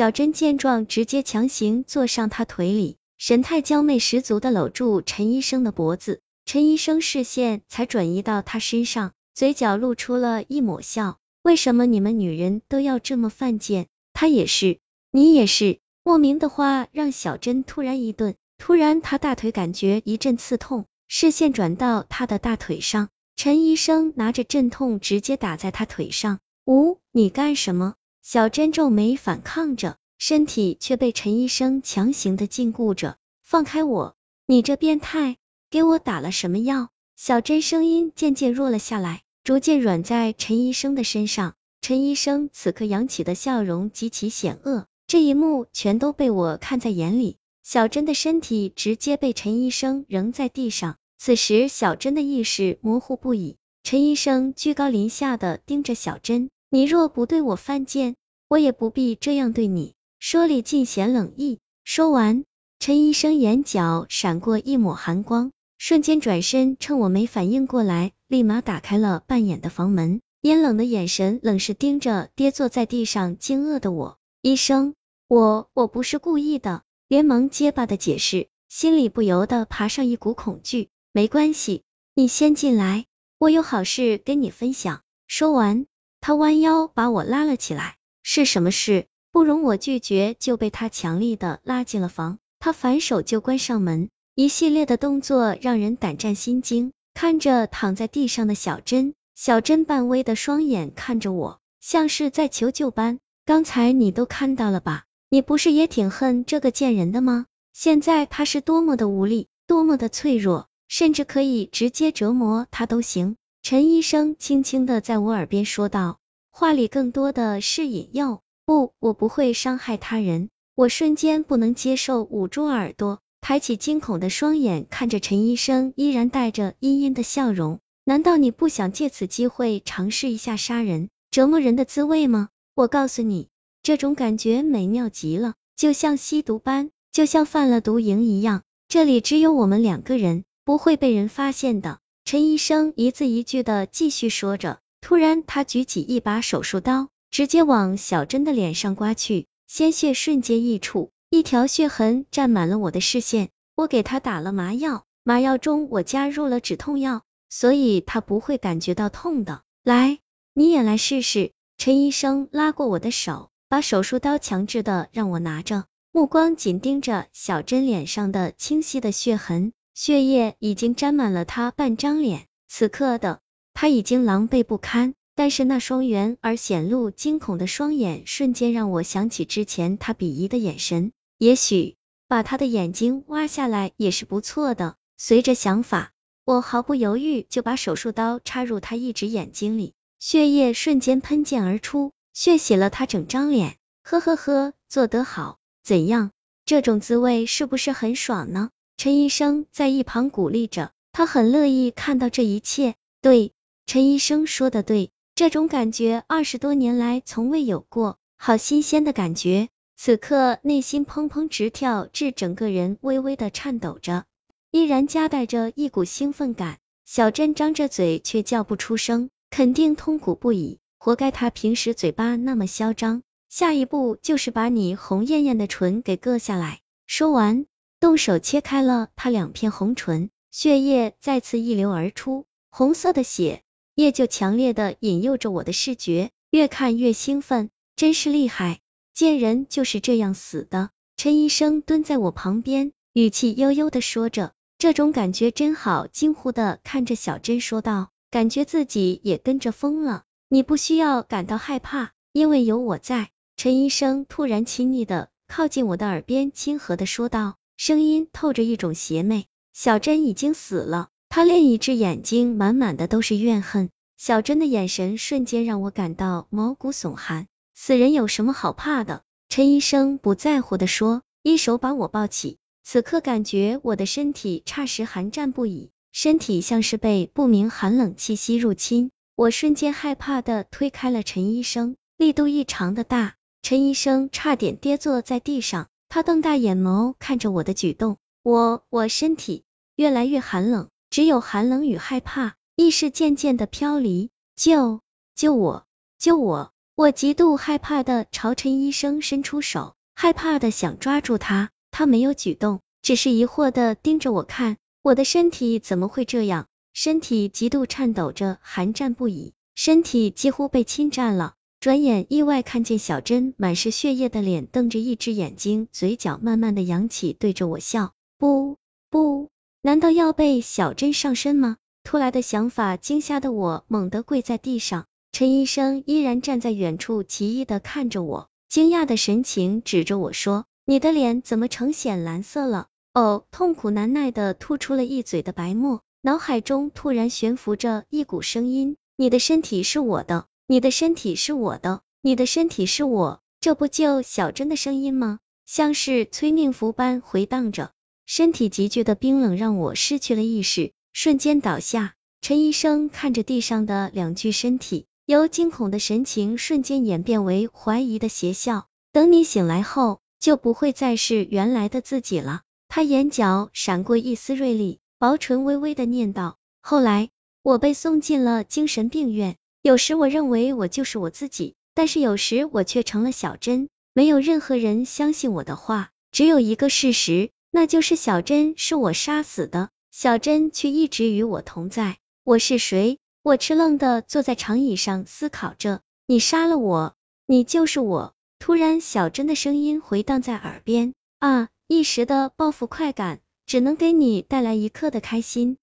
小珍见状，直接强行坐上他腿里，神态娇媚十足的搂住陈医生的脖子。陈医生视线才转移到他身上，嘴角露出了一抹笑。为什么你们女人都要这么犯贱？他也是，你也是。莫名的话让小珍突然一顿，突然她大腿感觉一阵刺痛，视线转到他的大腿上，陈医生拿着镇痛直接打在他腿上。呜，你干什么？小珍皱眉反抗着，身体却被陈医生强行的禁锢着。放开我！你这变态，给我打了什么药？小珍声音渐渐弱了下来。逐渐软在陈医生的身上，陈医生此刻扬起的笑容极其险恶，这一幕全都被我看在眼里。小珍的身体直接被陈医生扔在地上，此时小珍的意识模糊不已。陈医生居高临下的盯着小珍，你若不对我犯贱，我也不必这样对你。说里尽显冷意。说完，陈医生眼角闪过一抹寒光。瞬间转身，趁我没反应过来，立马打开了半掩的房门，阴冷的眼神冷是盯着跌坐在地上惊愕的我。医生，我我不是故意的，连忙结巴的解释，心里不由得爬上一股恐惧。没关系，你先进来，我有好事跟你分享。说完，他弯腰把我拉了起来。是什么事？不容我拒绝，就被他强力的拉进了房。他反手就关上门。一系列的动作让人胆战心惊。看着躺在地上的小珍，小珍半微的双眼看着我，像是在求救般。刚才你都看到了吧？你不是也挺恨这个贱人的吗？现在他是多么的无力，多么的脆弱，甚至可以直接折磨他都行。陈医生轻轻的在我耳边说道，话里更多的是引诱。不，我不会伤害他人。我瞬间不能接受，捂住耳朵。抬起惊恐的双眼看着陈医生，依然带着阴阴的笑容。难道你不想借此机会尝试一下杀人、折磨人的滋味吗？我告诉你，这种感觉美妙极了，就像吸毒般，就像犯了毒瘾一样。这里只有我们两个人，不会被人发现的。陈医生一字一句的继续说着，突然他举起一把手术刀，直接往小珍的脸上刮去，鲜血瞬间溢出。一条血痕占满了我的视线，我给他打了麻药，麻药中我加入了止痛药，所以他不会感觉到痛的。来，你也来试试。陈医生拉过我的手，把手术刀强制的让我拿着，目光紧盯着小珍脸上的清晰的血痕，血液已经沾满了他半张脸，此刻的他已经狼狈不堪。但是那双圆而显露惊恐的双眼，瞬间让我想起之前他鄙夷的眼神。也许把他的眼睛挖下来也是不错的。随着想法，我毫不犹豫就把手术刀插入他一只眼睛里，血液瞬间喷溅而出，血洗了他整张脸。呵呵呵，做得好，怎样？这种滋味是不是很爽呢？陈医生在一旁鼓励着，他很乐意看到这一切。对，陈医生说的对，这种感觉二十多年来从未有过，好新鲜的感觉。此刻内心砰砰直跳，至整个人微微的颤抖着，依然夹带着一股兴奋感。小珍张着嘴却叫不出声，肯定痛苦不已，活该她平时嘴巴那么嚣张，下一步就是把你红艳艳的唇给割下来。说完，动手切开了她两片红唇，血液再次溢流而出，红色的血液就强烈的引诱着我的视觉，越看越兴奋，真是厉害。贱人就是这样死的。陈医生蹲在我旁边，语气悠悠的说着，这种感觉真好。惊呼的看着小珍说道，感觉自己也跟着疯了。你不需要感到害怕，因为有我在。陈医生突然亲昵的靠近我的耳边，亲和的说道，声音透着一种邪魅。小珍已经死了，他另一只眼睛满满的都是怨恨。小珍的眼神瞬间让我感到毛骨悚寒。死人有什么好怕的？陈医生不在乎的说，一手把我抱起。此刻感觉我的身体霎时寒战不已，身体像是被不明寒冷气息入侵。我瞬间害怕的推开了陈医生，力度异常的大，陈医生差点跌坐在地上。他瞪大眼眸看着我的举动，我我身体越来越寒冷，只有寒冷与害怕，意识渐渐的飘离。救救我救我！我极度害怕的朝陈医生伸出手，害怕的想抓住他，他没有举动，只是疑惑的盯着我看。我的身体怎么会这样？身体极度颤抖着，寒战不已，身体几乎被侵占了。转眼意外看见小珍满是血液的脸，瞪着一只眼睛，嘴角慢慢的扬起，对着我笑。不不，难道要被小珍上身吗？突来的想法惊吓的我猛地跪在地上。陈医生依然站在远处，奇异的看着我，惊讶的神情指着我说：“你的脸怎么呈显蓝色了？”哦，痛苦难耐的吐出了一嘴的白沫，脑海中突然悬浮着一股声音：“你的身体是我的。”你的身体是我的，你的身体是我，这不就小珍的声音吗？像是催命符般回荡着，身体急剧的冰冷让我失去了意识，瞬间倒下。陈医生看着地上的两具身体，由惊恐的神情瞬间演变为怀疑的邪笑。等你醒来后，就不会再是原来的自己了。他眼角闪过一丝锐利，薄唇微微的念道。后来，我被送进了精神病院。有时我认为我就是我自己，但是有时我却成了小珍。没有任何人相信我的话，只有一个事实，那就是小珍是我杀死的。小珍却一直与我同在。我是谁？我吃愣的坐在长椅上思考着。你杀了我，你就是我。突然，小珍的声音回荡在耳边。啊，一时的报复快感，只能给你带来一刻的开心。